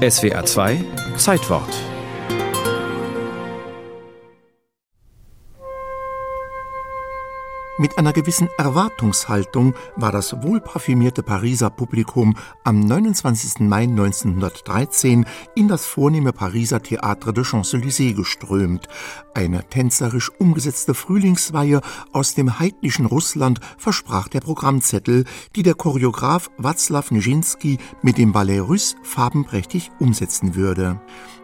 SWR 2 Zeitwort Mit einer gewissen Erwartungshaltung war das wohlparfümierte Pariser Publikum am 29. Mai 1913 in das vornehme Pariser Théâtre de Champs-Élysées geströmt. Eine tänzerisch umgesetzte Frühlingsweihe aus dem heidnischen Russland versprach der Programmzettel, die der Choreograf Václav Nijinsky mit dem Ballet Russe farbenprächtig umsetzen würde.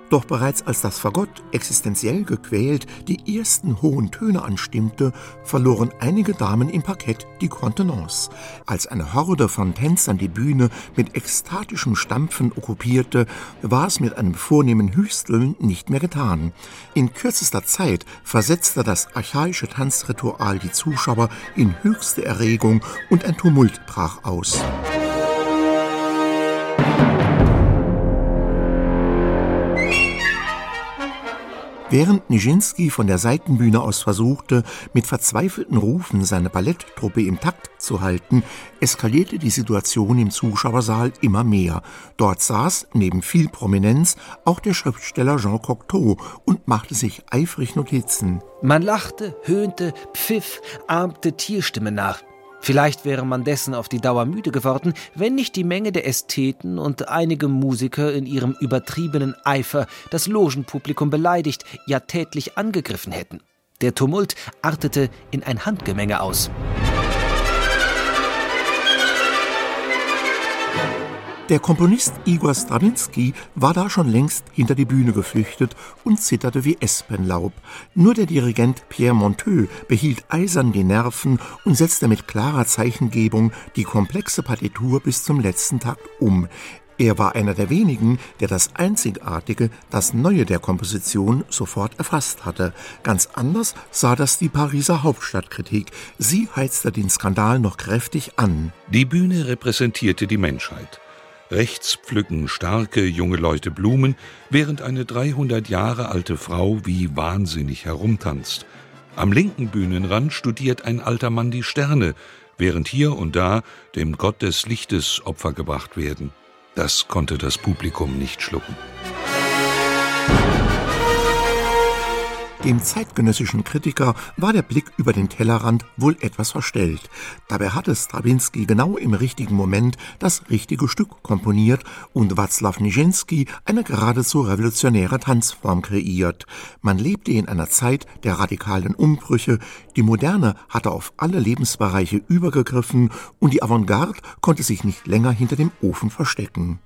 Doch bereits als das Fagott existenziell gequält die ersten hohen Töne anstimmte, verloren einige Damen im Parkett die Kontenance. Als eine Horde von Tänzern die Bühne mit ekstatischem Stampfen okkupierte, war es mit einem vornehmen Hüsteln nicht mehr getan. In kürzester Zeit versetzte das archaische Tanzritual die Zuschauer in höchste Erregung und ein Tumult brach aus. Während Nijinsky von der Seitenbühne aus versuchte, mit verzweifelten Rufen seine Balletttruppe im Takt zu halten, eskalierte die Situation im Zuschauersaal immer mehr. Dort saß, neben viel Prominenz, auch der Schriftsteller Jean Cocteau und machte sich eifrig Notizen. Man lachte, höhnte, pfiff, ahmte Tierstimmen nach. Vielleicht wäre man dessen auf die Dauer müde geworden, wenn nicht die Menge der Ästheten und einige Musiker in ihrem übertriebenen Eifer das Logenpublikum beleidigt, ja tätlich angegriffen hätten. Der Tumult artete in ein Handgemenge aus. Der Komponist Igor Strawinski war da schon längst hinter die Bühne geflüchtet und zitterte wie Espenlaub. Nur der Dirigent Pierre Monteux behielt eisern die Nerven und setzte mit klarer Zeichengebung die komplexe Partitur bis zum letzten Takt um. Er war einer der wenigen, der das Einzigartige, das Neue der Komposition sofort erfasst hatte. Ganz anders sah das die Pariser Hauptstadtkritik. Sie heizte den Skandal noch kräftig an. Die Bühne repräsentierte die Menschheit. Rechts pflücken starke junge Leute Blumen, während eine 300 Jahre alte Frau wie wahnsinnig herumtanzt. Am linken Bühnenrand studiert ein alter Mann die Sterne, während hier und da dem Gott des Lichtes Opfer gebracht werden. Das konnte das Publikum nicht schlucken. Dem zeitgenössischen Kritiker war der Blick über den Tellerrand wohl etwas verstellt. Dabei hatte Strawinsky genau im richtigen Moment das richtige Stück komponiert und Václav Nijinsky eine geradezu revolutionäre Tanzform kreiert. Man lebte in einer Zeit der radikalen Umbrüche, die Moderne hatte auf alle Lebensbereiche übergegriffen und die Avantgarde konnte sich nicht länger hinter dem Ofen verstecken.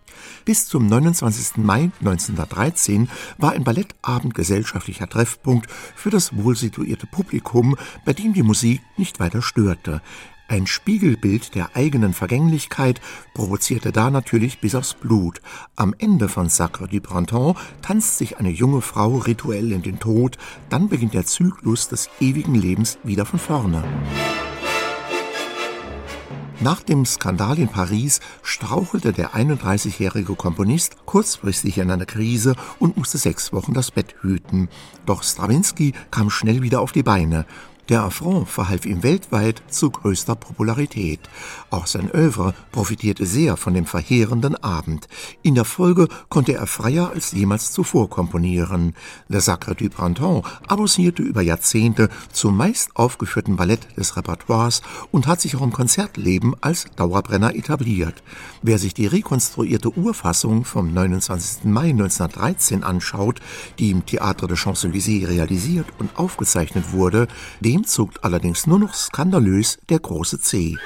Bis zum 29. Mai 1913 war ein Ballettabend gesellschaftlicher Treffpunkt für das wohlsituierte Publikum, bei dem die Musik nicht weiter störte. Ein Spiegelbild der eigenen Vergänglichkeit provozierte da natürlich bis aufs Blut. Am Ende von Sacre du Printemps tanzt sich eine junge Frau rituell in den Tod, dann beginnt der Zyklus des ewigen Lebens wieder von vorne. Nach dem Skandal in Paris strauchelte der 31-jährige Komponist kurzfristig in eine Krise und musste sechs Wochen das Bett hüten. Doch Strawinsky kam schnell wieder auf die Beine. Der Affront verhalf ihm weltweit zu größter Popularität. Auch sein Övre profitierte sehr von dem verheerenden Abend. In der Folge konnte er freier als jemals zuvor komponieren. Le Sacre du Printemps avancierte über Jahrzehnte zum meist aufgeführten Ballett des Repertoires und hat sich auch im Konzertleben als Dauerbrenner etabliert. Wer sich die rekonstruierte Urfassung vom 29. Mai 1913 anschaut, die im Théâtre de Champs-Élysées realisiert und aufgezeichnet wurde, dem zuckt allerdings nur noch skandalös der große C.